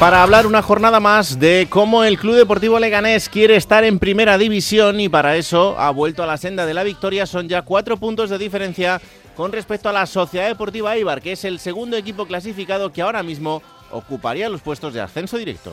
Para hablar una jornada más de cómo el Club Deportivo Leganés quiere estar en Primera División y para eso ha vuelto a la senda de la victoria, son ya cuatro puntos de diferencia con respecto a la Sociedad Deportiva Eibar, que es el segundo equipo clasificado que ahora mismo ocuparía los puestos de ascenso directo.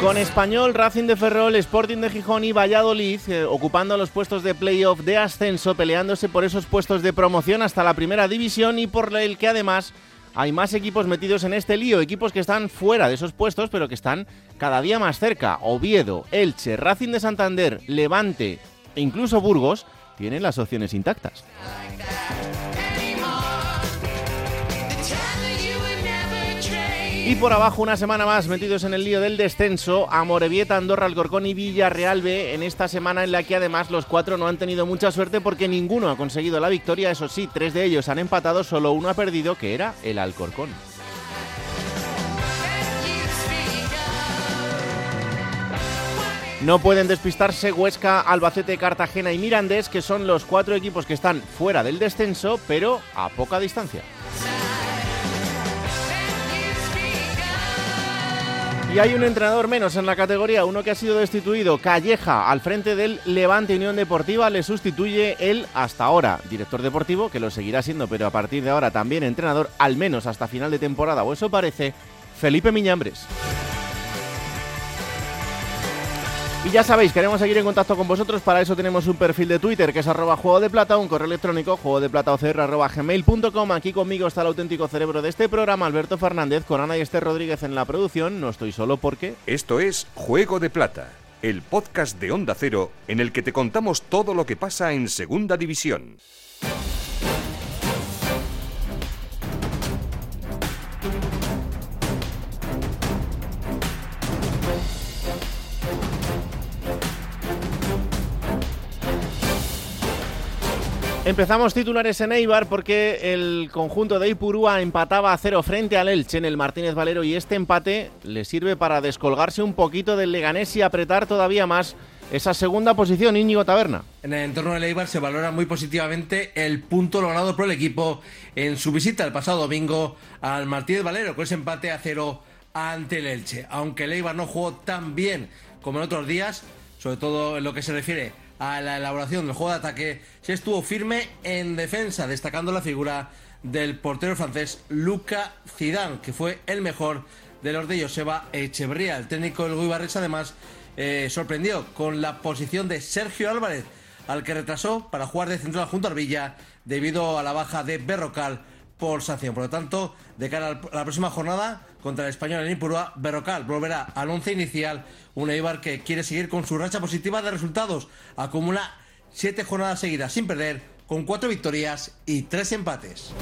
Con Español, Racing de Ferrol, Sporting de Gijón y Valladolid eh, ocupando los puestos de playoff de ascenso, peleándose por esos puestos de promoción hasta la primera división y por el que además hay más equipos metidos en este lío, equipos que están fuera de esos puestos pero que están cada día más cerca. Oviedo, Elche, Racing de Santander, Levante e incluso Burgos tienen las opciones intactas. Y por abajo, una semana más metidos en el lío del descenso, Amorebieta, Andorra, Alcorcón y Villarreal B en esta semana en la que además los cuatro no han tenido mucha suerte porque ninguno ha conseguido la victoria. Eso sí, tres de ellos han empatado, solo uno ha perdido, que era el Alcorcón. No pueden despistarse Huesca, Albacete, Cartagena y Mirandés, que son los cuatro equipos que están fuera del descenso, pero a poca distancia. Y hay un entrenador menos en la categoría, uno que ha sido destituido, Calleja, al frente del Levante Unión Deportiva, le sustituye el hasta ahora director deportivo, que lo seguirá siendo, pero a partir de ahora también entrenador, al menos hasta final de temporada, o eso parece, Felipe Miñambres. Y ya sabéis, queremos seguir en contacto con vosotros, para eso tenemos un perfil de Twitter que es arroba juego de plata, un correo electrónico juego de plata. Aquí conmigo está el auténtico cerebro de este programa, Alberto Fernández, con Ana y Esther Rodríguez en la producción. No estoy solo porque... Esto es Juego de Plata, el podcast de Onda Cero en el que te contamos todo lo que pasa en Segunda División. Empezamos titulares en Eibar porque el conjunto de Ipurúa empataba a cero frente al Elche en el Martínez Valero y este empate le sirve para descolgarse un poquito del Leganés y apretar todavía más esa segunda posición, Íñigo Taberna. En el entorno del Eibar se valora muy positivamente el punto logrado por el equipo en su visita el pasado domingo al Martínez Valero con ese empate a cero ante el Elche. Aunque el Eibar no jugó tan bien como en otros días, sobre todo en lo que se refiere a la elaboración del juego de ataque, se estuvo firme en defensa, destacando la figura del portero francés Luca Zidane, que fue el mejor de los de Joseba Echeverría. El técnico del Guibarres además eh, sorprendió con la posición de Sergio Álvarez, al que retrasó para jugar de central junto a Villa debido a la baja de Berrocal por sanción. Por lo tanto, de cara a la próxima jornada contra el español en Ipurúa, Berrocal volverá al once inicial. Un Eibar que quiere seguir con su racha positiva de resultados. Acumula siete jornadas seguidas sin perder, con cuatro victorias y tres empates.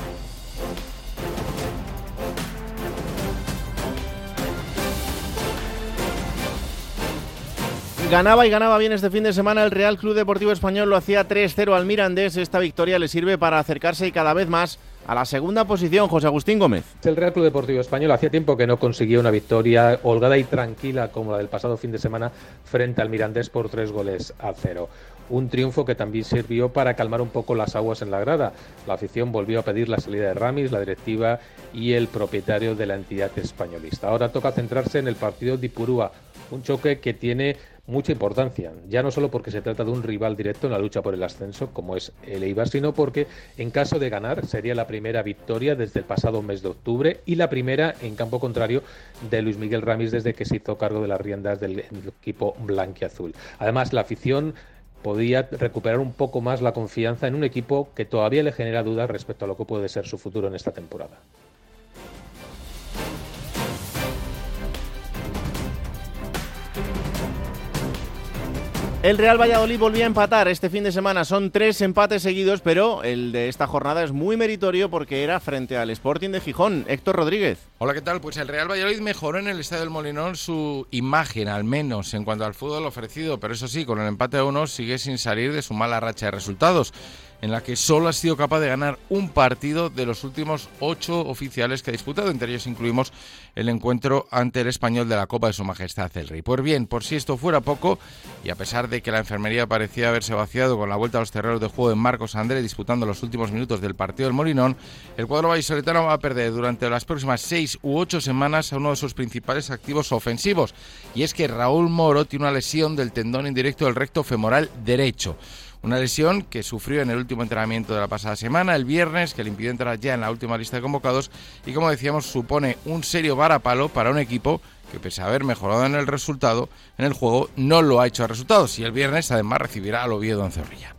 Ganaba y ganaba bien este fin de semana el Real Club Deportivo Español, lo hacía 3-0 al Mirandés. Esta victoria le sirve para acercarse cada vez más a la segunda posición, José Agustín Gómez. El Real Club Deportivo Español hacía tiempo que no conseguía una victoria holgada y tranquila como la del pasado fin de semana frente al Mirandés por tres goles a cero. Un triunfo que también sirvió para calmar un poco las aguas en la grada. La afición volvió a pedir la salida de Ramis, la directiva y el propietario de la entidad españolista. Ahora toca centrarse en el partido de Ipurúa, un choque que tiene mucha importancia, ya no solo porque se trata de un rival directo en la lucha por el ascenso, como es el Eibar, sino porque en caso de ganar sería la primera victoria desde el pasado mes de octubre y la primera en campo contrario de Luis Miguel Ramis desde que se hizo cargo de las riendas del equipo blanquiazul. Además, la afición podía recuperar un poco más la confianza en un equipo que todavía le genera dudas respecto a lo que puede ser su futuro en esta temporada. El Real Valladolid volvía a empatar este fin de semana. Son tres empates seguidos, pero el de esta jornada es muy meritorio porque era frente al Sporting de Gijón. Héctor Rodríguez. Hola, ¿qué tal? Pues el Real Valladolid mejoró en el Estadio del Molinón su imagen, al menos en cuanto al fútbol ofrecido, pero eso sí, con el empate a uno sigue sin salir de su mala racha de resultados en la que solo ha sido capaz de ganar un partido de los últimos ocho oficiales que ha disputado. Entre ellos incluimos el encuentro ante el español de la Copa de Su Majestad el Rey. Pues bien, por si esto fuera poco, y a pesar de que la enfermería parecía haberse vaciado con la vuelta a los terrenos de juego de Marcos André disputando los últimos minutos del partido del Molinón, el cuadro vallisoletano va a perder durante las próximas seis u ocho semanas a uno de sus principales activos ofensivos. Y es que Raúl Moro tiene una lesión del tendón indirecto del recto femoral derecho. Una lesión que sufrió en el último entrenamiento de la pasada semana, el viernes, que le impidió entrar ya en la última lista de convocados y como decíamos supone un serio varapalo para un equipo que pese a haber mejorado en el resultado, en el juego no lo ha hecho a resultados y el viernes además recibirá al Oviedo en Zorrilla.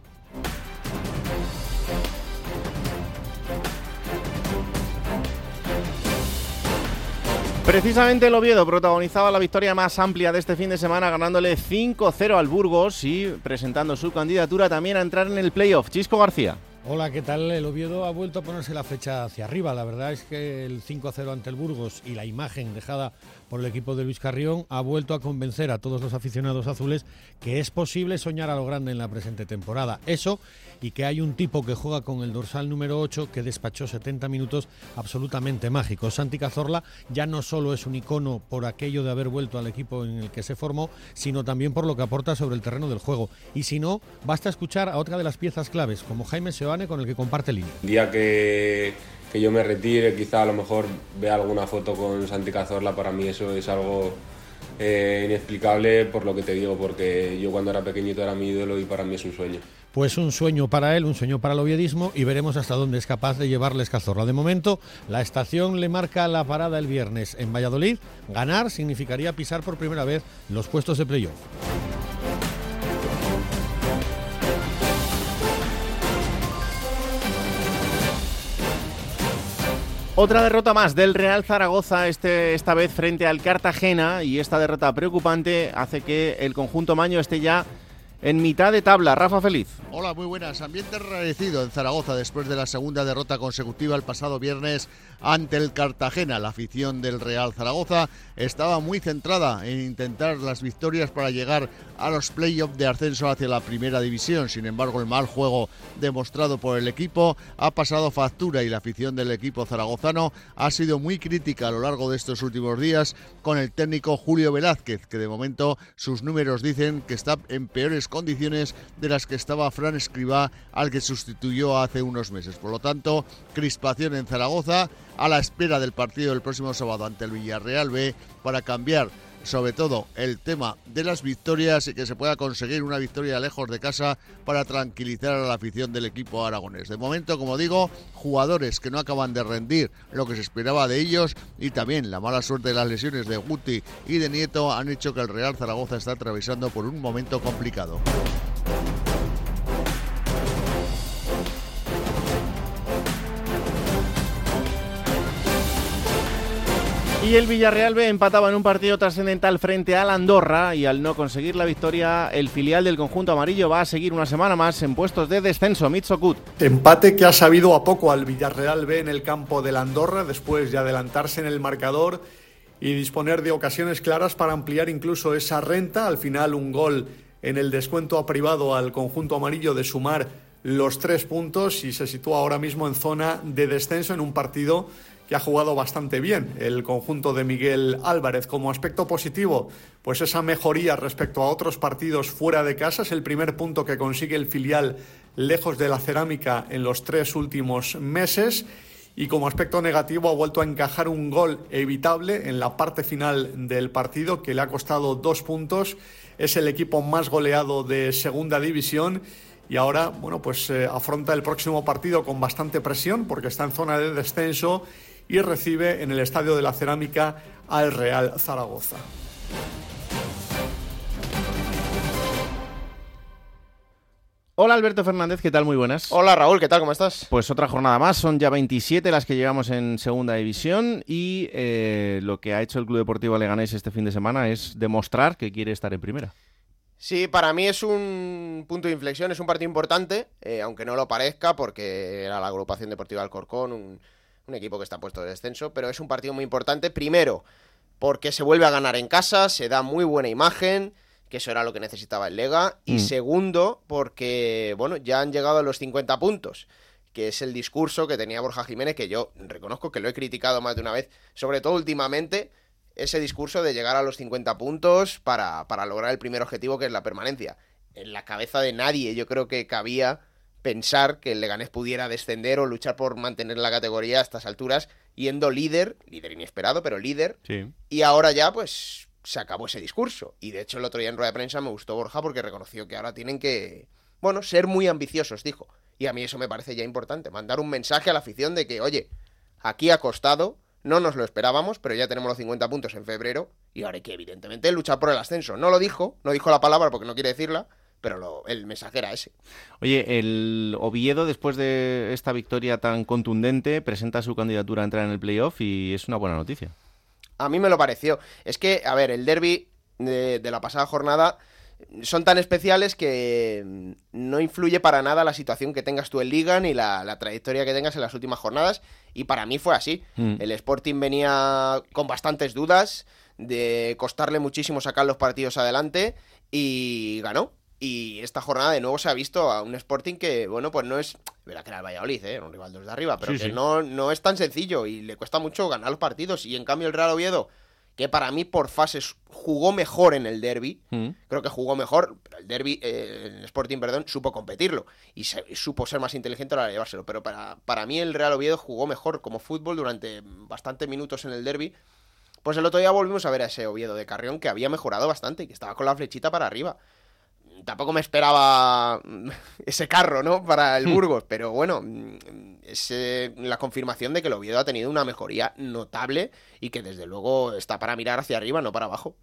Precisamente el Oviedo protagonizaba la victoria más amplia de este fin de semana, ganándole 5-0 al Burgos y presentando su candidatura también a entrar en el playoff. Chisco García. Hola, ¿qué tal? El Oviedo ha vuelto a ponerse la fecha hacia arriba. La verdad es que el 5-0 ante el Burgos y la imagen dejada por el equipo de Luis Carrión ha vuelto a convencer a todos los aficionados azules que es posible soñar a lo grande en la presente temporada. Eso y que hay un tipo que juega con el dorsal número 8 que despachó 70 minutos absolutamente mágicos. Santi Cazorla ya no solo es un icono por aquello de haber vuelto al equipo en el que se formó, sino también por lo que aporta sobre el terreno del juego. Y si no, basta escuchar a otra de las piezas claves, como Jaime Seoane, con el que comparte línea. Día que que yo me retire, quizá a lo mejor vea alguna foto con Santi Cazorla, para mí eso es algo eh, inexplicable por lo que te digo, porque yo cuando era pequeñito era mi ídolo y para mí es un sueño. Pues un sueño para él, un sueño para el oviedismo y veremos hasta dónde es capaz de llevarles Cazorla. De momento, la estación le marca la parada el viernes en Valladolid. Ganar significaría pisar por primera vez los puestos de playoff. Otra derrota más del Real Zaragoza, este, esta vez frente al Cartagena, y esta derrota preocupante hace que el conjunto Maño esté ya en mitad de tabla. Rafa Feliz. Hola, muy buenas. Ambiente enrarecido en Zaragoza después de la segunda derrota consecutiva el pasado viernes ante el Cartagena. La afición del Real Zaragoza estaba muy centrada en intentar las victorias para llegar a los playoffs de ascenso hacia la primera división. Sin embargo, el mal juego demostrado por el equipo ha pasado factura y la afición del equipo zaragozano ha sido muy crítica a lo largo de estos últimos días con el técnico Julio Velázquez, que de momento sus números dicen que está en peores condiciones de las que estaba Fran Escribá, al que sustituyó hace unos meses. Por lo tanto, crispación en Zaragoza a la espera del partido del próximo sábado ante el Villarreal B para cambiar sobre todo el tema de las victorias y que se pueda conseguir una victoria lejos de casa para tranquilizar a la afición del equipo aragonés. De momento, como digo, jugadores que no acaban de rendir lo que se esperaba de ellos y también la mala suerte de las lesiones de Guti y de Nieto han hecho que el Real Zaragoza está atravesando por un momento complicado. Y el Villarreal B empataba en un partido trascendental frente al Andorra y al no conseguir la victoria, el filial del conjunto amarillo va a seguir una semana más en puestos de descenso. Mitzokut. Empate que ha sabido a poco al Villarreal B en el campo del Andorra después de adelantarse en el marcador y disponer de ocasiones claras para ampliar incluso esa renta. Al final un gol en el descuento a privado al conjunto amarillo de sumar los tres puntos y se sitúa ahora mismo en zona de descenso en un partido que ha jugado bastante bien el conjunto de Miguel Álvarez. Como aspecto positivo, pues esa mejoría respecto a otros partidos fuera de casa es el primer punto que consigue el filial lejos de la cerámica en los tres últimos meses. Y como aspecto negativo ha vuelto a encajar un gol evitable en la parte final del partido que le ha costado dos puntos. Es el equipo más goleado de segunda división y ahora, bueno, pues eh, afronta el próximo partido con bastante presión porque está en zona de descenso y recibe en el Estadio de la Cerámica al Real Zaragoza. Hola Alberto Fernández, ¿qué tal? Muy buenas. Hola Raúl, ¿qué tal? ¿Cómo estás? Pues otra jornada más, son ya 27 las que llevamos en segunda división y eh, lo que ha hecho el Club Deportivo Leganés este fin de semana es demostrar que quiere estar en primera. Sí, para mí es un punto de inflexión, es un partido importante, eh, aunque no lo parezca, porque era la agrupación deportiva Alcorcón, un, un equipo que está puesto de descenso, pero es un partido muy importante. Primero, porque se vuelve a ganar en casa, se da muy buena imagen, que eso era lo que necesitaba el Lega. Y Mm. segundo, porque, bueno, ya han llegado a los 50 puntos, que es el discurso que tenía Borja Jiménez, que yo reconozco que lo he criticado más de una vez, sobre todo últimamente, ese discurso de llegar a los 50 puntos para, para lograr el primer objetivo, que es la permanencia. En la cabeza de nadie yo creo que cabía pensar que el Leganés pudiera descender o luchar por mantener la categoría a estas alturas, yendo líder, líder inesperado, pero líder, Sí. y ahora ya, pues, se acabó ese discurso. Y de hecho, el otro día en rueda de prensa me gustó Borja porque reconoció que ahora tienen que, bueno, ser muy ambiciosos, dijo. Y a mí eso me parece ya importante, mandar un mensaje a la afición de que, oye, aquí ha costado, no nos lo esperábamos, pero ya tenemos los 50 puntos en febrero y ahora hay que, evidentemente, luchar por el ascenso. No lo dijo, no dijo la palabra porque no quiere decirla, pero lo- el mensaje era ese. Oye, el Oviedo, después de esta victoria tan contundente, presenta su candidatura a entrar en el playoff y es una buena noticia. A mí me lo pareció. Es que, a ver, el derby de, de la pasada jornada son tan especiales que mm, no influye para nada la situación que tengas tú en Liga ni la, la trayectoria que tengas en las últimas jornadas. Y para mí fue así. Mm. El Sporting venía con bastantes dudas, de costarle muchísimo sacar los partidos adelante y ganó. Y esta jornada de nuevo se ha visto a un Sporting que, bueno, pues no es. Verá que era el Valladolid, ¿eh? un rival de los de arriba, pero Sí, que sí. No, no es tan sencillo y le cuesta mucho ganar los partidos. Y en cambio, el Real Oviedo, que para mí por fases jugó mejor en el derby, Mm. creo que jugó mejor, pero el derby, eh, el Sporting, perdón, supo competirlo y, se- y supo ser más inteligente a la hora de llevárselo. Pero para, para mí, el Real Oviedo jugó mejor como fútbol durante bastantes minutos en el derby. Pues el otro día volvimos a ver a ese Oviedo de Carrión que había mejorado bastante y que estaba con la flechita para arriba. Tampoco me esperaba ese carro, ¿no? Para el Burgos, pero bueno, mm, es eh, la confirmación de que el Oviedo ha tenido una mejoría notable y que desde luego está para mirar hacia arriba, no para abajo.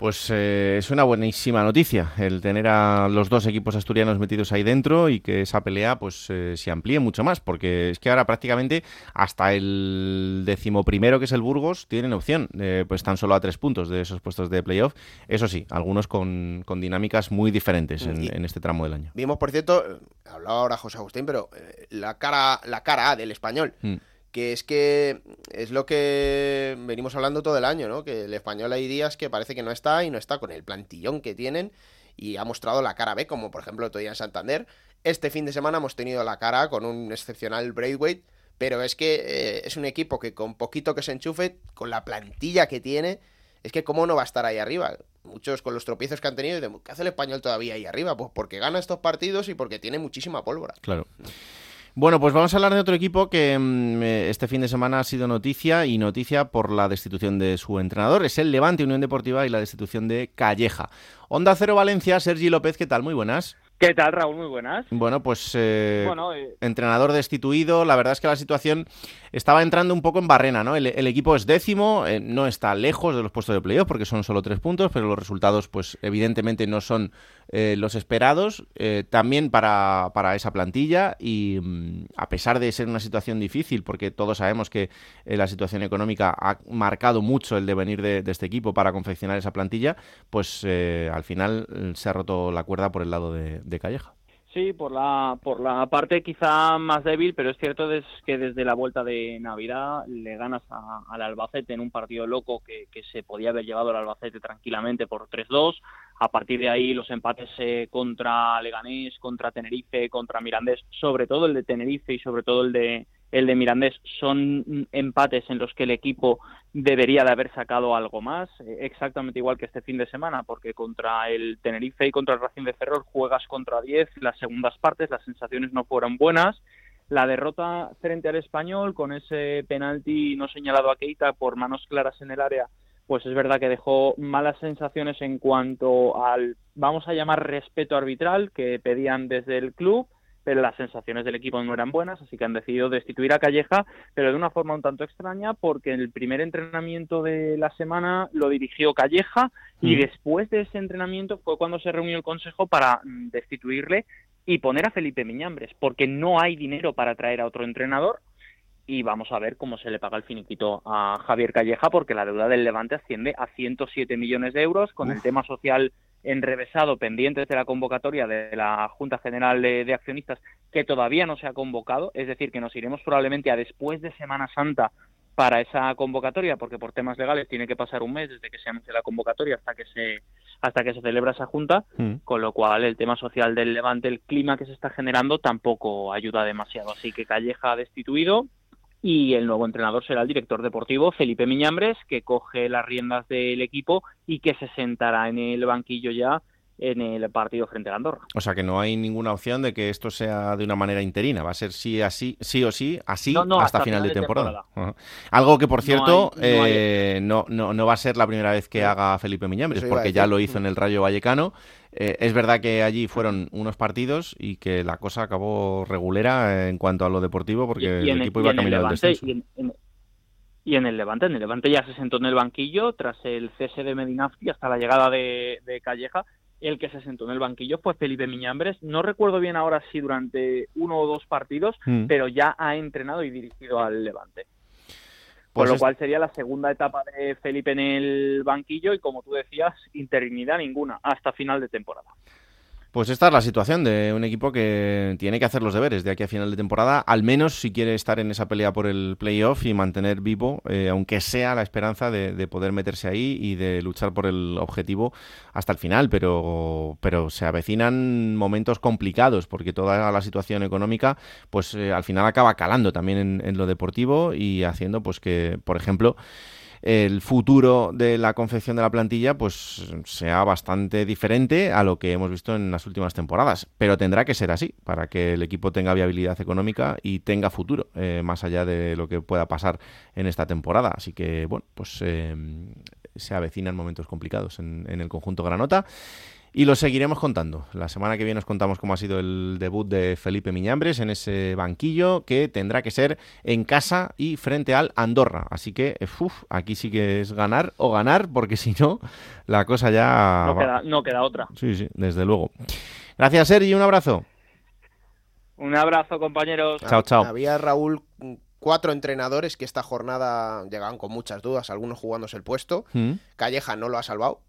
Pues eh, es una buenísima noticia el tener a los dos equipos asturianos metidos ahí dentro y que esa pelea pues eh, se amplíe mucho más, porque es que ahora prácticamente hasta el decimoprimero que es el Burgos tienen opción, eh, pues tan solo a tres puntos de esos puestos de playoff. Eso sí, algunos con, con dinámicas muy diferentes en, Y- en este tramo del año. Vimos, por cierto, eh, hablaba ahora José Agustín, pero eh, la cara, la cara A del español, Mm. Que es que es lo que venimos hablando todo el año, ¿no? Que el español hay días que parece que no está y no está con el plantillón que tienen y ha mostrado la cara B, como por ejemplo día en Santander. Este fin de semana hemos tenido la cara con un excepcional Braithwaite, pero es que eh, es un equipo que con poquito que se enchufe, con la plantilla que tiene, es que cómo no va a estar ahí arriba. Muchos con los tropiezos que han tenido, ¿qué hace el español todavía ahí arriba? Pues porque gana estos partidos y porque tiene muchísima pólvora. Claro. Bueno, pues vamos a hablar de otro equipo que mm, eh, este fin de semana ha sido noticia y noticia por la destitución de su entrenador. Es el Levante Unión Deportiva y la destitución de Calleja. Onda Cero Valencia, Sergi López, ¿qué tal? Muy buenas. ¿Qué tal, Raúl? Muy buenas. Bueno, pues eh, Bueno, eh, entrenador destituido, la verdad es que la situación estaba entrando un poco en barrena, ¿no? El, el equipo es décimo, eh, no está lejos de los puestos de playoff porque son solo tres puntos, pero los resultados, pues evidentemente no son los esperados, también para, para esa plantilla y mm, a pesar de ser una situación difícil, porque todos sabemos que la situación económica ha marcado mucho el devenir de, de este equipo para confeccionar esa plantilla, pues al final eh, se ha roto la cuerda por el lado de, de Calleja. sí, por la, por la parte quizá más débil, pero es cierto que desde la vuelta de Navidad le ganas al Albacete en un partido loco que, que se podía haber llevado al Albacete tranquilamente por 3-2. A partir de ahí los empates eh, contra Leganés, contra Tenerife, contra Mirandés, sobre todo el de Tenerife y sobre todo el de el de Mirandés son empates en los que el equipo debería de haber sacado algo más, eh, exactamente igual que este fin de semana, porque contra el Tenerife y contra el Racing de Ferrol juegas contra 10, las segundas partes, las sensaciones no fueron buenas. La derrota frente al español con ese penalti no señalado a Keita por manos claras en el área, pues es verdad que dejó malas sensaciones en cuanto al, vamos a llamar, respeto arbitral que pedían desde el club pero las sensaciones del equipo no eran buenas, así que han decidido destituir a Calleja, pero de una forma un tanto extraña, porque el primer entrenamiento de la semana lo dirigió Calleja y Mm. después de ese entrenamiento fue cuando se reunió el Consejo para mm, destituirle y poner a Felipe Miñambres, porque no hay dinero para traer a otro entrenador y vamos a ver cómo se le paga el finiquito a Javier Calleja, porque la deuda del Levante asciende a 107 millones de euros, con el tema social enrevesado, pendientes de la convocatoria de la Junta General de, Accionistas, que todavía no se ha convocado, es decir, que nos iremos probablemente a después de Semana Santa para esa convocatoria, porque por temas legales tiene que pasar un mes desde que se anuncie la convocatoria hasta que se hasta que se celebra esa junta, mm. con lo cual el tema social del Levante, el clima que se está generando tampoco ayuda demasiado. Así que Calleja ha destituido y el nuevo entrenador será el director deportivo Felipe Miñambres, que coge las riendas del equipo y que se sentará en el banquillo ya en el partido frente a Andorra. O sea que no hay ninguna opción de que esto sea de una manera interina, va a ser sí así, sí o sí, así hasta, final, de temporada. Algo que por cierto eh, no, no, no, va a ser la primera vez que haga Felipe Miñambres, porque ya lo hizo en el Rayo Vallecano. Eh, es verdad que allí fueron unos partidos y que la cosa acabó regulera en cuanto a lo deportivo, porque el, equipo iba caminando al descenso. Y en, el Levante, en el Levante ya se sentó en el banquillo tras el cese de Medinafti hasta la llegada de Calleja el que se sentó en el banquillo fue Felipe Miñambres. No recuerdo bien ahora si durante uno o dos partidos, mm. pero ya ha entrenado y dirigido al Levante. Por pues lo cual sería la segunda etapa de Felipe en el banquillo y, como tú decías, interinidad ninguna hasta final de temporada. Pues esta es la situación de un equipo que tiene que hacer los deberes de aquí a final de temporada, al menos si quiere estar en esa pelea por el playoff y mantener vivo, eh, aunque sea la esperanza de, poder meterse ahí y de luchar por el objetivo hasta el final. Pero, pero se avecinan momentos complicados porque toda la situación económica, pues eh, al final acaba calando también en, en lo deportivo y haciendo pues que, por ejemplo, el futuro de la confección de la plantilla pues sea bastante diferente a lo que hemos visto en las últimas temporadas. Pero tendrá que ser así para que el equipo tenga viabilidad económica y tenga futuro, eh, más allá de lo que pueda pasar en esta temporada. Así que, bueno, pues eh, se avecinan momentos complicados en, en el conjunto Granota. Y lo seguiremos contando. La semana que viene os contamos cómo ha sido el debut de Felipe Miñambres en ese banquillo que tendrá que ser en casa y frente al Andorra. Así que, uf, aquí sí que es ganar o ganar, porque si no, la cosa ya... No, queda, otra. Sí, sí, desde luego. Gracias, Sergi, un abrazo. Un abrazo, compañeros. Chao, chao. Había, Raúl, cuatro entrenadores que esta jornada llegaban con muchas dudas, algunos jugándose el puesto. Mm. Calleja no lo ha salvado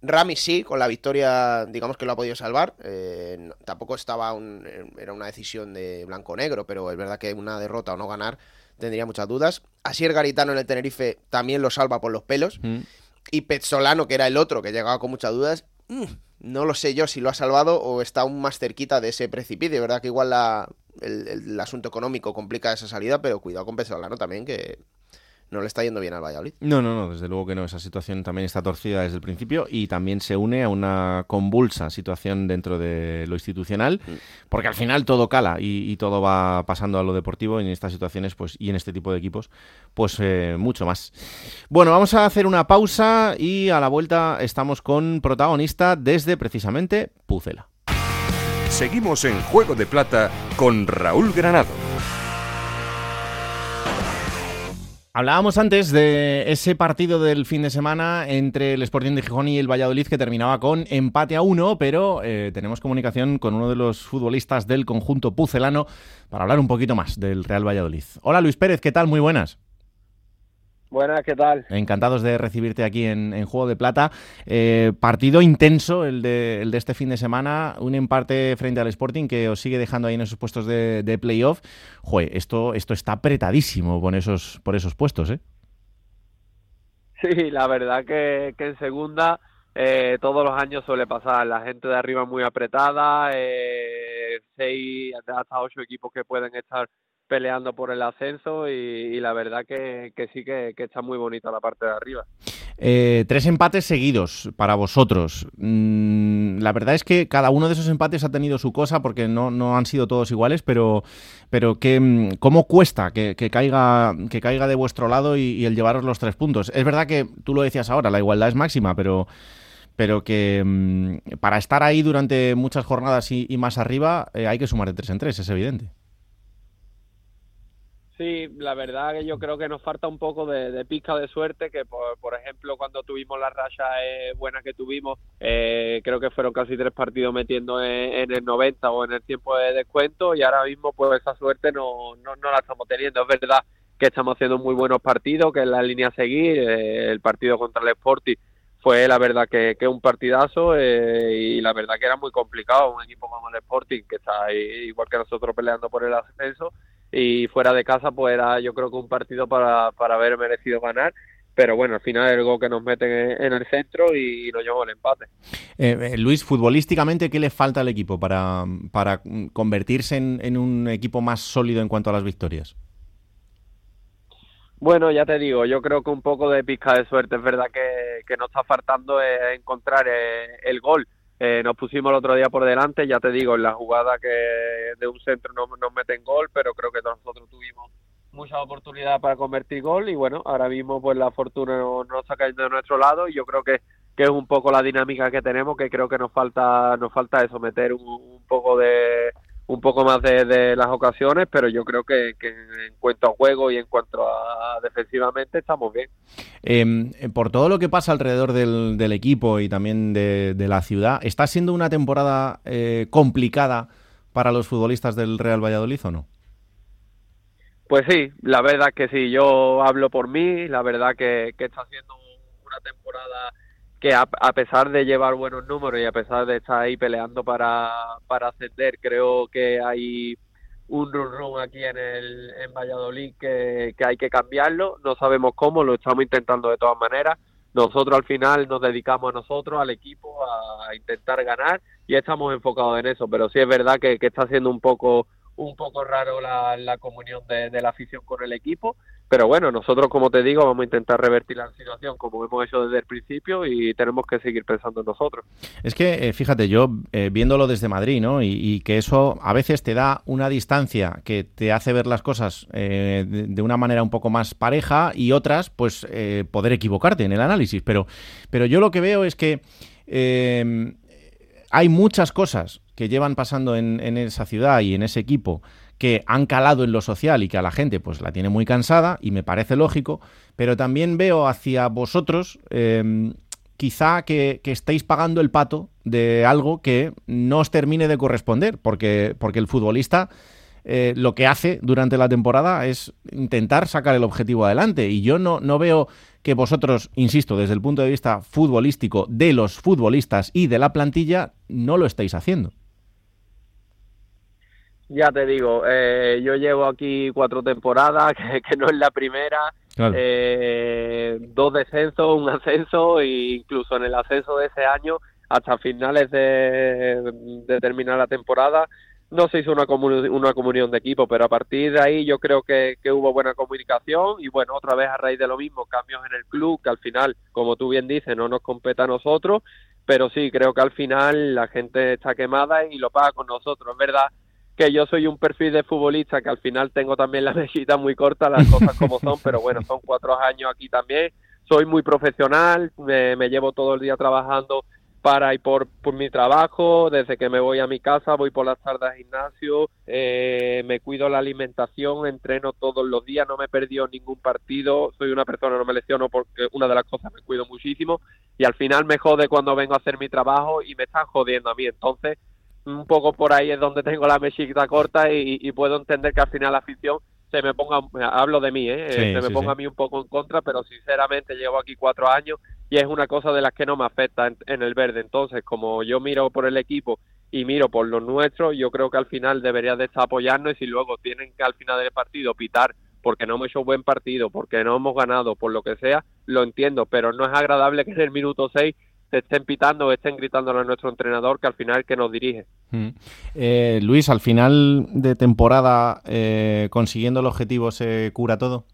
Rami sí, con la victoria, digamos que lo ha podido salvar. Eh, tampoco estaba un, era una decisión de blanco-negro, pero es verdad que una derrota o no ganar tendría muchas dudas. Asier Garitano en el Tenerife también lo salva por los pelos. Mm. Y Pezzolano, que era el otro que llegaba con muchas dudas, mm, no lo sé yo si lo ha salvado o está aún más cerquita de ese precipicio. De verdad que igual la, el, el, asunto económico complica esa salida, pero cuidado con Pezzolano también, que no le está yendo bien al Valladolid. No, no, no, desde luego que no. Esa situación también está torcida desde el principio y también se une a una convulsa situación dentro de lo institucional, mm. porque al final todo cala y, todo va pasando a lo deportivo y en estas situaciones pues y en este tipo de equipos, pues eh, mucho más. Bueno, vamos a hacer una pausa y a la vuelta estamos con protagonista desde precisamente Pucela. Seguimos en Juego de Plata con Raúl Granado. Hablábamos antes de ese partido del fin de semana entre el Sporting de Gijón y el Valladolid que terminaba con empate a uno, pero eh, tenemos comunicación con uno de los futbolistas del conjunto pucelano para hablar un poquito más del Real Valladolid. Hola Luis Pérez, ¿qué tal? Muy buenas. Buenas, ¿qué tal? Encantados de recibirte aquí en, Juego de Plata. Eh, partido intenso el de, el de, este fin de semana, un empate frente al Sporting que os sigue dejando ahí en esos puestos de, de playoff. Joder, esto, esto está apretadísimo por esos, por esos puestos, ¿eh? Sí, la verdad que, que en segunda eh, todos los años suele pasar. La gente de arriba muy apretada, eh, seis hasta ocho equipos que pueden estar peleando por el ascenso y, la verdad que, sí que, está muy bonita la parte de arriba. Eh, tres empates seguidos para vosotros. Mm, la verdad es que cada uno de esos empates ha tenido su cosa porque no, no han sido todos iguales, pero, pero que, mm, ¿cómo cuesta que, caiga, que caiga de vuestro lado y, el llevaros los tres puntos? Es verdad que tú lo decías ahora, la igualdad es máxima, pero pero que mm, para estar ahí durante muchas jornadas y, más arriba eh, hay que sumar de tres en tres, es evidente. Sí, la verdad que yo creo que nos falta un poco de, de pizca de suerte, que por, ejemplo cuando tuvimos la raya eh, buena que tuvimos, eh, creo que fueron casi tres partidos metiendo en, el 90 o en el tiempo de descuento y ahora mismo pues esa suerte no la estamos teniendo. Es verdad que estamos haciendo muy buenos partidos, que es la línea a seguir, eh, el partido contra el Sporting fue la verdad que, que un partidazo eh, y la verdad que era muy complicado un equipo como el Sporting que está ahí, igual que nosotros peleando por el ascenso y fuera de casa pues era yo creo que un partido para, para haber merecido ganar pero bueno, al final el gol que nos meten en el centro y nos llevamos el empate. Eh, eh, Luis, futbolísticamente, ¿qué le falta al equipo para, para convertirse en, en, un equipo más sólido en cuanto a las victorias? Bueno, ya te digo, yo creo que un poco de pizca de suerte. Es verdad que, que nos está faltando encontrar eh, el gol. Eh, nos pusimos el otro día por delante, ya te digo, en la jugada que de un centro nos, nos meten gol, pero creo que nosotros tuvimos mucha oportunidad para convertir gol y bueno, ahora mismo pues la fortuna no, no está cayendo de nuestro lado y yo creo que, que, es un poco la dinámica que tenemos, que creo que nos falta nos falta eso, meter un, un poco de un poco más de, de, las ocasiones, pero yo creo que, que, en cuanto a juego y en cuanto a defensivamente estamos bien. Eh, por todo lo que pasa alrededor del, del equipo y también de, de, la ciudad, ¿está siendo una temporada eh, complicada para los futbolistas del Real Valladolid o no? Pues sí, la verdad que sí, yo hablo por mí, la verdad que, que está siendo una temporada que a, pesar de llevar buenos números y a pesar de estar ahí peleando para, para ascender, creo que hay un run run aquí en el en Valladolid que, que hay que cambiarlo, no sabemos cómo, lo estamos intentando de todas maneras. Nosotros al final nos dedicamos a nosotros, al equipo, a intentar ganar y estamos enfocados en eso, pero sí es verdad que, que está siendo un poco un poco raro la, la comunión de, la afición con el equipo, pero bueno, nosotros como te digo vamos a intentar revertir la situación como hemos hecho desde el principio y tenemos que seguir pensando en nosotros. Es que, eh, fíjate, yo eh, viéndolo desde Madrid, ¿no? Y, y, que eso a veces te da una distancia que te hace ver las cosas eh, de, una manera un poco más pareja y otras, pues, eh, poder equivocarte en el análisis, pero, pero yo lo que veo es que eh, hay muchas cosas que llevan pasando en, en, esa ciudad y en ese equipo que han calado en lo social y que a la gente pues la tiene muy cansada y me parece lógico, pero también veo hacia vosotros eh, quizá que, que, estéis pagando el pato de algo que no os termine de corresponder, porque, porque el futbolista eh, lo que hace durante la temporada es intentar sacar el objetivo adelante y yo no, no veo que vosotros, insisto, desde el punto de vista futbolístico de los futbolistas y de la plantilla, no lo estáis haciendo. Ya te digo, eh, yo llevo aquí cuatro temporadas, que, que, no es la primera, claro. eh, dos descensos, un ascenso, e incluso en el ascenso de ese año, hasta finales de, de terminar la temporada, no se hizo una, comunión, una comunión de equipo, pero a partir de ahí yo creo que, que, hubo buena comunicación y bueno, otra vez a raíz de lo mismo, cambios en el club, que al final, como tú bien dices, no nos compete a nosotros, pero sí, creo que al final la gente está quemada y lo paga con nosotros, es verdad que yo soy un perfil de futbolista que al final tengo también la mejita muy corta, las cosas como son, pero bueno, son cuatro años aquí también. Soy muy profesional, me, me llevo todo el día trabajando para y por, por mi trabajo, desde que me voy a mi casa, voy por las tardes al gimnasio, eh, me cuido la alimentación, entreno todos los días, no me he perdido ningún partido, soy una persona, no me lesiono porque una de las cosas me cuido muchísimo. Y al final me jode cuando vengo a hacer mi trabajo y me están jodiendo a mí, entonces un poco por ahí es donde tengo la mechita corta y, y, puedo entender que al final la afición se me ponga, hablo de mí, ¿eh? Sí, se me sí, ponga sí. a mí un poco en contra, pero sinceramente llevo aquí cuatro años y es una cosa de las que no me afecta en, en el verde. Entonces, como yo miro por el equipo y miro por los nuestros, yo creo que al final debería de estar apoyarnos y si luego tienen que al final del partido pitar porque no hemos hecho buen partido, porque no hemos ganado, por lo que sea, lo entiendo, pero no es agradable que en el minuto 6 se estén pitando o estén gritando a nuestro entrenador que al final que nos dirige. Mm. Eh, Luis, al final de temporada, eh, consiguiendo el objetivo, ¿se cura todo?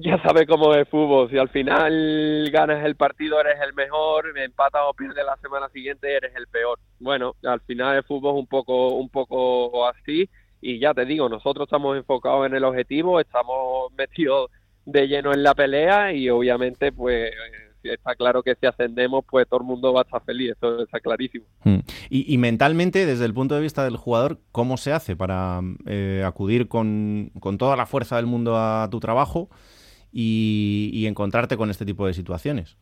Ya sabes cómo es fútbol, si al final ganas el partido eres el mejor, empatas o pierdes la semana siguiente eres el peor. Bueno, al final el fútbol es un poco, un poco así y ya te digo, nosotros estamos enfocados en el objetivo, estamos metidos de lleno en la pelea y obviamente pues está claro que si ascendemos, pues todo el mundo va a estar feliz, eso está clarísimo. Mm. Y, y, mentalmente, desde el punto de vista del jugador, ¿cómo se hace para eh, acudir con, con, toda la fuerza del mundo a tu trabajo y, y encontrarte con este tipo de situaciones?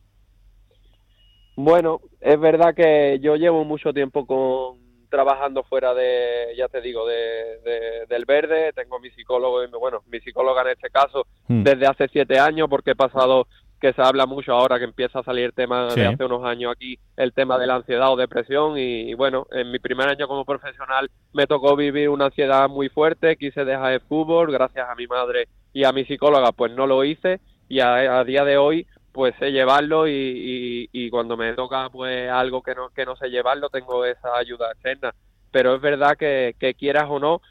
Bueno, es verdad que yo llevo mucho tiempo con trabajando fuera de, ya te digo, de, de, del verde, tengo mi psicólogo, bueno, mi psicóloga en este caso, mm. desde hace siete años, porque he pasado que se habla mucho ahora que empieza a salir el tema Sí. de hace unos años aquí, el tema de la ansiedad o depresión y, y bueno, en mi primer año como profesional me tocó vivir una ansiedad muy fuerte, quise dejar el fútbol, gracias a mi madre y a mi psicóloga pues no lo hice y a, a día de hoy pues sé llevarlo y, y- y cuando me toca pues algo que no, que no sé llevarlo tengo esa ayuda externa, pero es verdad que, que quieras o no,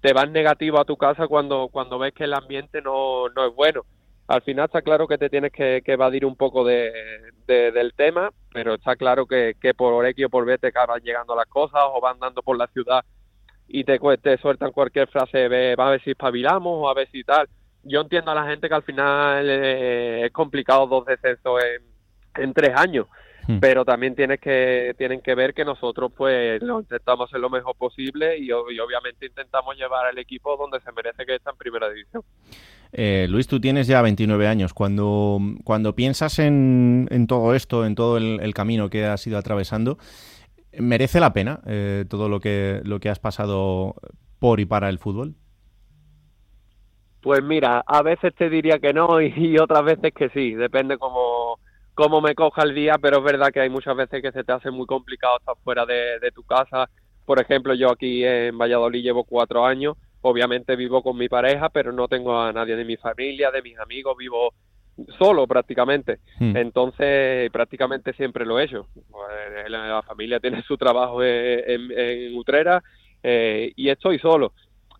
te vas negativo a tu casa cuando, cuando ves que el ambiente no, no es bueno. Al final está claro que te tienes que, evadir un poco de, de- del tema, pero está claro que, por X o por B te acaban llegando las cosas o van dando por la ciudad y te, te sueltan cualquier frase, va a ver si espabilamos o a ver si tal. Yo entiendo a la gente que al final eh, es complicado dos descensos en, en tres años, Hmm. pero también tienes que tienen que ver que nosotros pues lo intentamos hacer lo mejor posible y, ob- y obviamente intentamos llevar al equipo donde se merece que esté en primera división. Eh, Luis, tú tienes ya 29 años. Cuando, cuando piensas en, en todo esto, en todo el, el camino que has ido atravesando, ¿merece la pena eh, todo lo que, lo que has pasado por y para el fútbol? Pues mira, a veces te diría que no y, y otras veces que sí, depende cómo, cómo me coja el día, pero es verdad que hay muchas veces que se te hace muy complicado estar fuera de, de tu casa. Por ejemplo, yo aquí en Valladolid llevo cuatro años, obviamente vivo con mi pareja, pero no tengo a nadie de mi familia, de mis amigos, vivo solo prácticamente. Hmm. Entonces, prácticamente siempre lo he hecho. Pues, la, la familia tiene su trabajo en, en- en Utrera eh, y estoy solo.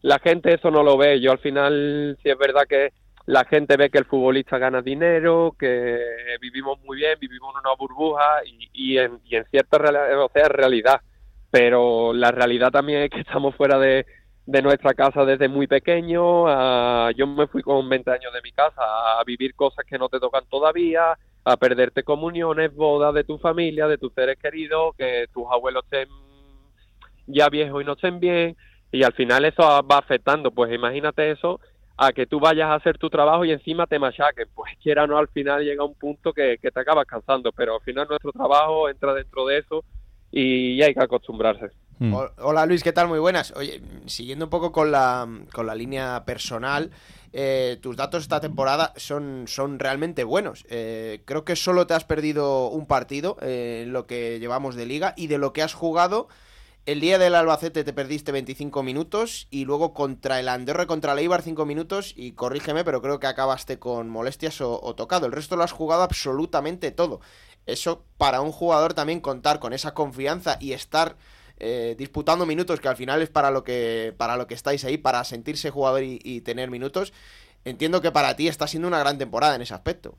La gente eso no lo ve. Yo al final, sí es verdad que la gente ve que el futbolista gana dinero, que vivimos muy bien, vivimos en una burbuja y, y en, y en cierta reali- o sea, realidad. Pero la realidad también es que estamos fuera de, nuestra casa desde muy pequeño. a- yo me fui con 20 años de mi casa a vivir cosas que no te tocan todavía, a perderte comuniones, bodas de tu familia, de tus seres queridos, que tus abuelos estén ya viejos y no estén bien. Y al final eso va afectando. Pues imagínate eso a que tú vayas a hacer tu trabajo y encima te machaquen. Pues quiera no, al final llega un punto que, que te acabas cansando. Pero al final nuestro trabajo entra dentro de eso y hay que acostumbrarse. Hmm. Hol- Hola Luis, ¿qué tal? Muy buenas. Oye, siguiendo un poco con la, con la línea personal, eh, tus datos esta temporada son, son realmente buenos. Eh, creo que solo te has perdido un partido eh, en lo que llevamos de liga y de lo que has jugado. El día del Albacete te perdiste 25 minutos y luego contra el Andorra, contra el Eibar 5 minutos y corrígeme, pero creo que acabaste con molestias o, tocado. El resto lo has jugado absolutamente todo. Eso para un jugador también contar con esa confianza y estar eh, disputando minutos, que al final es para lo que, para lo que estáis ahí, para sentirse jugador y, tener minutos. Entiendo que para ti está siendo una gran temporada en ese aspecto.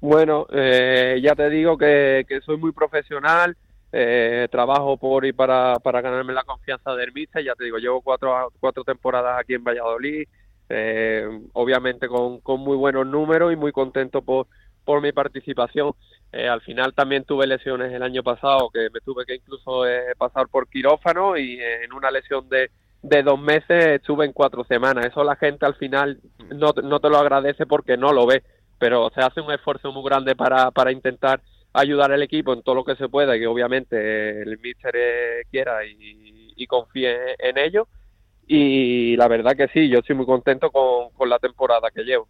Bueno, eh, ya te digo que soy muy profesional, eh, trabajo por y para, para ganarme la confianza del míster, ya te digo, llevo cuatro, cuatro temporadas aquí en Valladolid, eh, obviamente con, con muy buenos números y muy contento por, por mi participación. Eh, al final también tuve lesiones el año pasado, que me tuve que incluso eh, pasar por quirófano y eh, en una lesión de, de dos meses estuve en cuatro semanas. Eso la gente al final no, no te lo agradece porque no lo ve, pero se hace un esfuerzo muy grande para, para intentar ayudar al equipo en todo lo que se pueda y que obviamente eh, el míster eh, quiera y, confíe en ello. Y la verdad que sí, yo estoy muy contento con, con la temporada que llevo.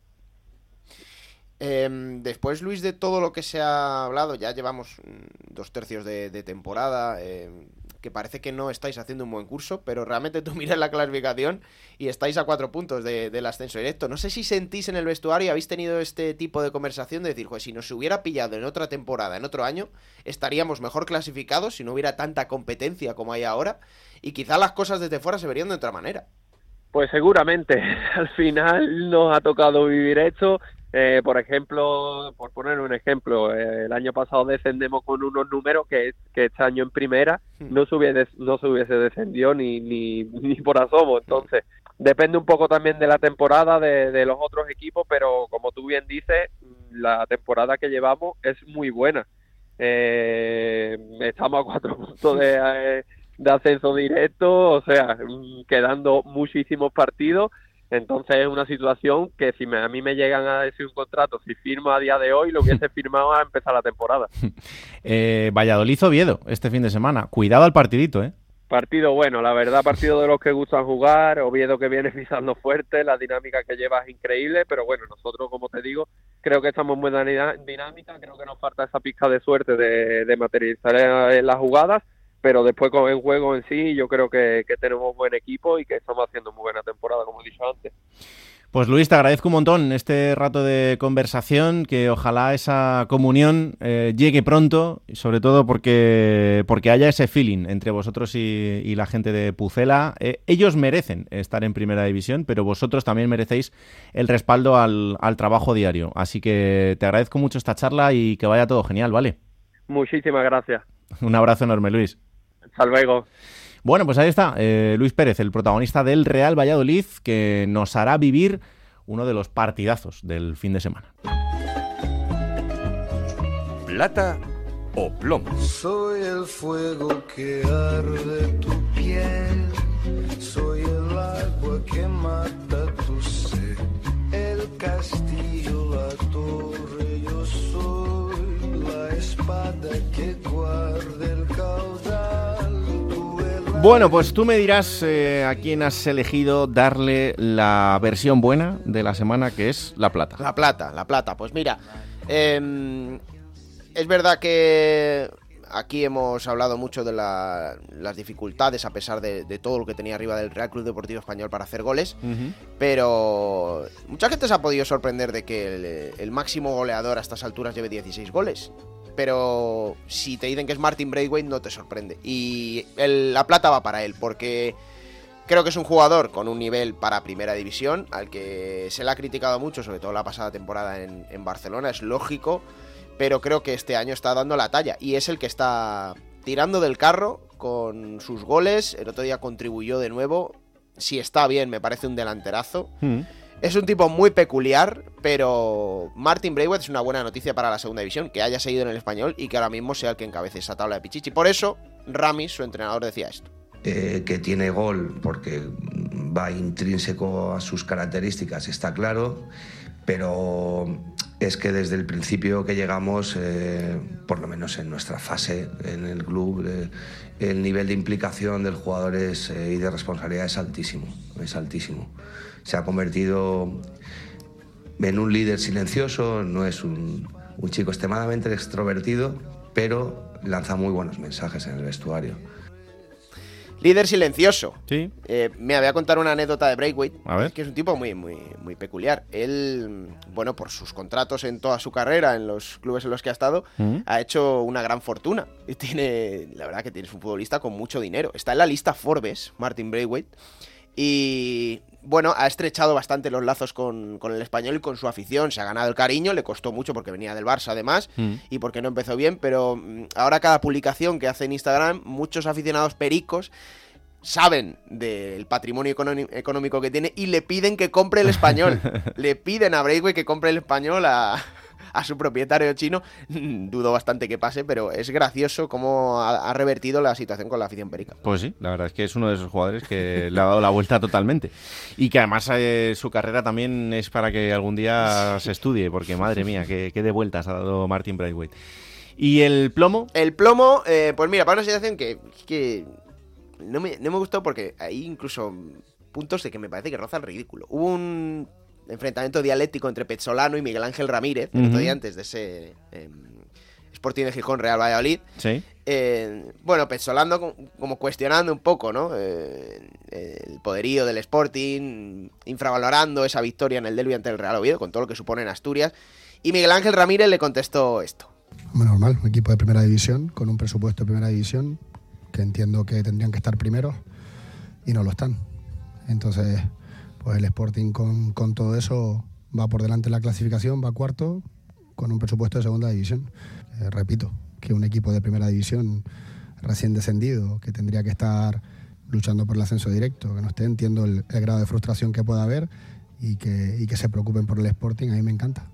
Em, después, Luis, de todo lo que se ha hablado, ya llevamos mm, dos tercios de, de temporada, em, que parece que no estáis haciendo un buen curso, pero realmente tú miras la clasificación y estáis a cuatro puntos de- del ascenso directo. No sé si sentís en el vestuario, habéis tenido este tipo de conversación de decir, pues si nos hubiera pillado en otra temporada, en otro año, estaríamos mejor clasificados si no hubiera tanta competencia como hay ahora y quizá las cosas desde fuera se verían de otra manera. Pues seguramente, al final nos ha tocado vivir esto. Eh, por ejemplo, por poner un ejemplo, eh, el año pasado descendemos con unos números que, que este año en primera no se hubiese, no se hubiese descendido ni, ni, ni por asomo. Entonces, depende un poco también de la temporada de, de los otros equipos, pero como tú bien dices, la temporada que llevamos es muy buena. Eh, estamos a cuatro puntos de, eh, de ascenso directo, o sea, mm, quedando muchísimos partidos. Entonces es una situación que si me- a mí me llegan a decir un contrato, si firmo a día de hoy, lo hubiese firmado a empezar la temporada. Eh, Valladolid Oviedo este fin de semana. Cuidado al partidito, ¿eh? Partido bueno, la verdad, partido de los que gustan jugar. Oviedo que viene pisando fuerte, la dinámica que lleva es increíble, pero bueno, nosotros, como te digo, creo que estamos en buena dinámica. Creo que nos falta esa pizca de suerte de, de materializar en las jugadas, pero después con el juego en sí, yo creo que, que tenemos buen equipo y que estamos haciendo muy buena temporada, como he dicho antes. Pues Luis, te agradezco un montón este rato de conversación, que ojalá esa comunión eh, llegue pronto, y sobre todo porque, porque haya ese feeling entre vosotros y, la gente de Pucela. Eh, ellos merecen estar en primera división, pero vosotros también merecéis el respaldo al, al trabajo diario. Así que te agradezco mucho esta charla y que vaya todo genial, ¿vale? Muchísimas gracias. Un abrazo enorme, Luis. Hasta luego. Bueno, pues ahí está, eh, Luis Pérez, el protagonista del Real Valladolid, que nos hará vivir uno de los partidazos del fin de semana. Plata o plomo. Soy el fuego que arde tu piel, soy el agua que mata tu sed, el castillo, la torre, yo soy la espada que guarda el caudal. Bueno, pues tú me dirás eh, a quién has elegido darle la versión buena de la semana, que es La Plata. La Plata, La Plata. Pues mira, em, es verdad que aquí hemos hablado mucho de las dificultades a pesar de, todo lo que tenía arriba del Real Club Deportivo Español para hacer goles, pero mucha gente se ha podido sorprender de que el, el máximo goleador a estas alturas lleve 16 goles pero si te dicen que es Martin Braithwaite no te sorprende. Y la plata va para él, porque creo que es un jugador con un nivel para primera división, al que se le ha criticado mucho, sobre todo la pasada temporada en, Barcelona, es lógico, pero creo que este año está dando la talla y es el que está tirando del carro con sus goles. El otro día contribuyó de nuevo. Si está bien, me parece un delanterazo. Mm. Es un tipo muy peculiar, pero Martin Braithwaite es una buena noticia para la segunda división, que haya seguido en el español y que ahora mismo sea el que encabece esa tabla de Pichichi. Por eso, Ramis, su entrenador, decía esto. Eh, que tiene gol porque va intrínseco a sus características, está claro, pero es que desde el principio que llegamos, eh, por lo menos en nuestra fase en el club, eh, el nivel de implicación del jugador es, y de responsabilidad es altísimo, es altísimo. Se ha convertido en un líder silencioso, no es un, un chico extremadamente extrovertido, pero lanza muy buenos mensajes en el vestuario. Líder silencioso. Sí. Eh, me voy a contar una anécdota de ver. que es un tipo muy, muy, muy peculiar. Él, bueno, por sus contratos en toda su carrera, en los clubes en los que ha estado, Mm. ha hecho una gran fortuna. Y tiene, la verdad que tienes un futbolista con mucho dinero. Está en la lista Forbes, Martin Braithwaite. Y bueno, ha estrechado bastante los lazos con, con el español y con su afición. Se ha ganado el cariño, le costó mucho porque venía del Barça además Mm. y porque no empezó bien, pero mm, ahora cada publicación que hace en Instagram, muchos aficionados pericos saben del patrimonio económi- económico que tiene y le piden que compre el español. le piden a Breakway que compre el español a, a su propietario chino. Dudo bastante que pase, pero es gracioso cómo ha, ha revertido la situación con la afición perica. Pues sí, la verdad es que es uno de esos jugadores que le ha dado la vuelta totalmente. Y que además eh, su carrera también es para que algún día se estudie, porque madre mía, qué, qué de vueltas ha dado Martin Braithwaite. ¿Y el plomo? El plomo, eh, pues mira, para una situación que, que no, me, no me gustó porque hay incluso puntos de que me parece que roza el ridículo. Hubo un enfrentamiento dialéctico entre Pezzolano y Miguel Ángel Ramírez, el otro Ujú. día antes de ese eh, Sporting de Gijón Real Valladolid. Sí. Eh, bueno, Pezzolano como, como cuestionando un poco, ¿no? Eh, el poderío del Sporting, infravalorando esa victoria en el derbi ante el Real Oviedo, con todo lo que supone en Asturias. Y Miguel Ángel Ramírez le contestó esto. Hombre, normal, un equipo de primera división, con un presupuesto de primera división, que entiendo que tendrían que estar primeros y no lo están. Entonces, pues el Sporting con, con todo eso va por delante en la clasificación, va cuarto, con un presupuesto de segunda división. Eh, repito, que un equipo de primera división recién descendido, que tendría que estar luchando por el ascenso directo, que no esté, entiendo el, grado de frustración que pueda haber y que, y que se preocupen por el Sporting, a mí me encanta.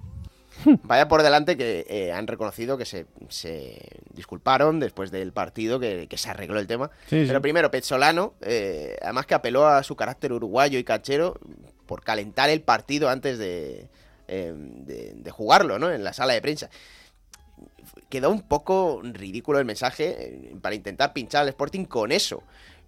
Vaya por delante que eh, han reconocido que se, se disculparon después del partido, que, que se arregló el tema. Sí, Pero sí. primero, Pezzolano, eh, además que apeló a su carácter uruguayo y canchero por calentar el partido antes de, eh, de, de jugarlo, ¿no? En la sala de prensa. Quedó un poco ridículo el mensaje eh, para intentar pinchar al Sporting con eso.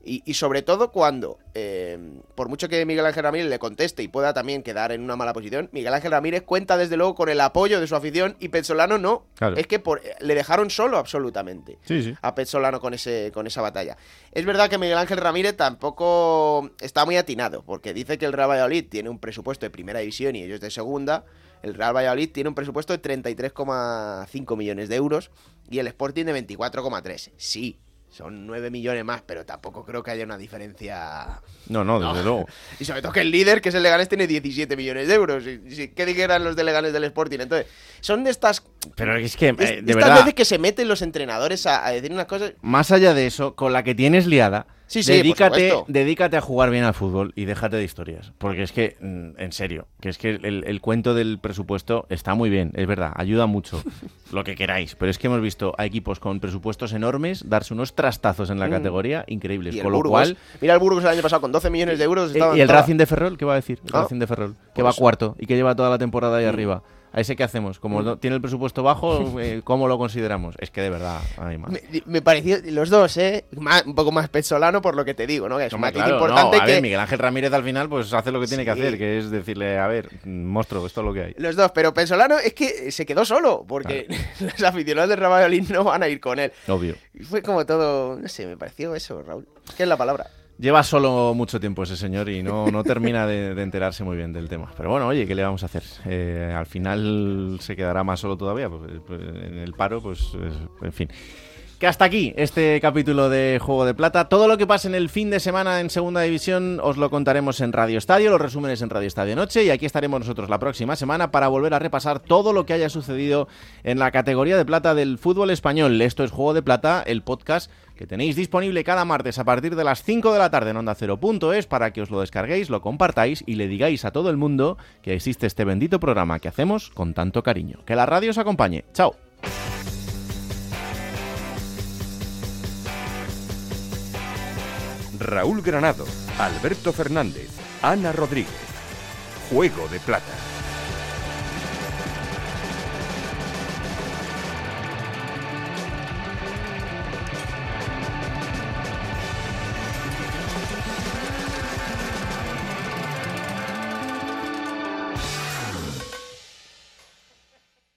Y, y sobre todo cuando, eh, por mucho que Miguel Ángel Ramírez le conteste y pueda también quedar en una mala posición, Miguel Ángel Ramírez cuenta desde luego con el apoyo de su afición y Petzolano no. Claro. Es que por- le dejaron solo absolutamente Sí, sí. a Petzolano con, ese, con esa batalla. Es verdad que Miguel Ángel Ramírez tampoco está muy atinado, porque dice que el Real Valladolid tiene un presupuesto de primera división y ellos de segunda. El Real Valladolid tiene un presupuesto de 33,5 millones de euros y el Sporting de 24,3. Sí, son 9 millones más, pero tampoco creo que haya una diferencia... No, no, desde luego. Y sobre todo que el líder, que es el Leganés, tiene 17 millones de euros. Y, y- ¿Qué dijeran los de Leganés del Sporting? Entonces, son de estas... Pero es que, eh, de de estas verdad, veces que se meten los entrenadores a, a decir unas cosas... más allá de eso, con la que tienes liada, Sí, sí, por dedícate, dedícate a jugar bien al fútbol y déjate de historias. Porque es que, mm, en serio, que es que el, el cuento del presupuesto está muy bien, es verdad, ayuda mucho, lo que queráis. Pero es que hemos visto a equipos con presupuestos enormes darse unos trastazos en la Mm. categoría increíbles. Y Con lo Burgos. cual, Mira el Burgos el año pasado con 12 millones de euros. Eh, estaba ¿Y el Racing de Ferrol? ¿Qué va a decir? El Ah, Racing de Ferrol. Que por va cuarto y que lleva toda la temporada ahí Mm. arriba. ¿A ese qué hacemos? Como Mm. tiene el presupuesto bajo, eh, ¿cómo lo consideramos? Es que de verdad, ay. Me, me pareció, los dos, ¿eh? Más- un poco más petzolano por lo que te digo, ¿no? Que es un Hombre, matiz claro, importante no, a que... ver, Miguel Ángel Ramírez al final pues hace lo que tiene que Sí. hacer, que es decirle, a ver, monstruo, esto es lo que hay. Los dos, pero Pesolano es que se quedó solo, porque los aficionados Real Valladolid no van a ir con él. Obvio. Fue como todo, no sé, me pareció eso, Raúl. ¿Qué es la palabra? Lleva solo mucho tiempo ese señor y no, no termina de, de enterarse muy bien del tema. Pero bueno, oye, ¿qué le vamos a hacer? Eh, al final se quedará más solo todavía, pues, en el paro, pues, es- en fin. Que hasta aquí este capítulo de Juego de Plata. Todo lo que pase en el fin de semana en Segunda División os lo contaremos en Radio Estadio, los resúmenes en Radio Estadio Noche y aquí estaremos nosotros la próxima semana para volver a repasar todo lo que haya sucedido en la categoría de plata del fútbol español. Esto es Juego de Plata, el podcast que tenéis disponible cada martes a partir de las 5 de la tarde en onda Cero.es para que os lo descarguéis, lo compartáis y le digáis a todo el mundo que existe este bendito programa que hacemos con tanto cariño. Que la radio os acompañe. Chao. Raúl Granado, Alberto Fernández, Ana Rodríguez. Juego de Plata.